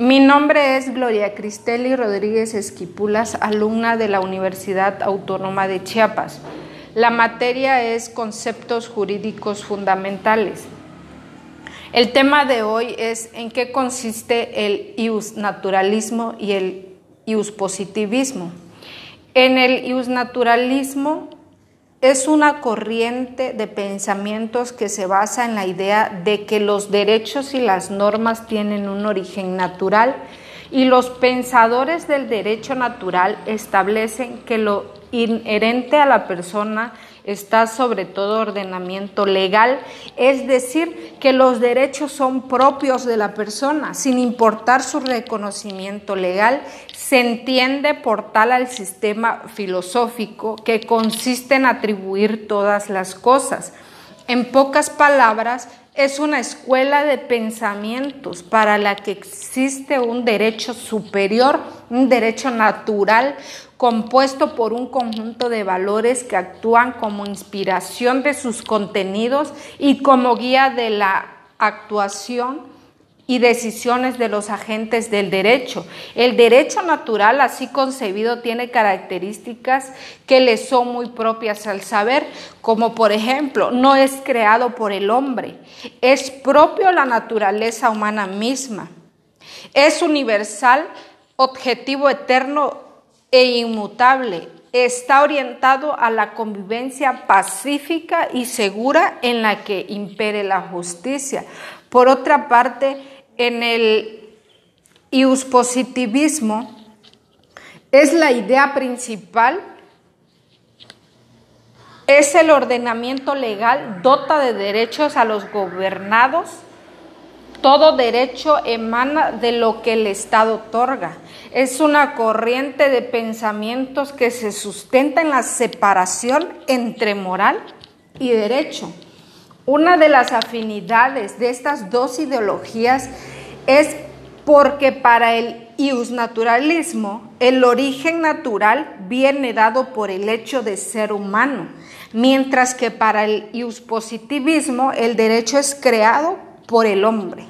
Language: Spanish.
Mi nombre es Gloria Cristeli Rodríguez Esquipulas, alumna de la Universidad Autónoma de Chiapas. La materia es conceptos jurídicos fundamentales. El tema de hoy es en qué consiste el ius naturalismo y el ius positivismo. En el ius naturalismo es una corriente de pensamientos que se basa en la idea de que los derechos y las normas tienen un origen natural y los pensadores del derecho natural establecen que lo inherente a la persona está sobre todo ordenamiento legal, es decir, que los derechos son propios de la persona, sin importar su reconocimiento legal, se entiende por tal al sistema filosófico que consiste en atribuir todas las cosas. En pocas palabras, es una escuela de pensamientos para la que existe un derecho superior, un derecho natural, compuesto por un conjunto de valores que actúan como inspiración de sus contenidos y como guía de la actuación y decisiones de los agentes del derecho. El derecho natural, así concebido, tiene características que le son muy propias al saber, como por ejemplo, no es creado por el hombre, es propio la naturaleza humana misma, es universal, objetivo eterno e inmutable. Está orientado a la convivencia pacífica y segura en la que impere la justicia. Por otra parte, en el iuspositivismo es la idea principal, es el ordenamiento legal, dota de derechos a los gobernados todo derecho emana de lo que el Estado otorga. Es una corriente de pensamientos que se sustenta en la separación entre moral y derecho. Una de las afinidades de estas dos ideologías es porque para el iusnaturalismo el origen natural viene dado por el hecho de ser humano, mientras que para el iuspositivismo el derecho es creado por el hombre.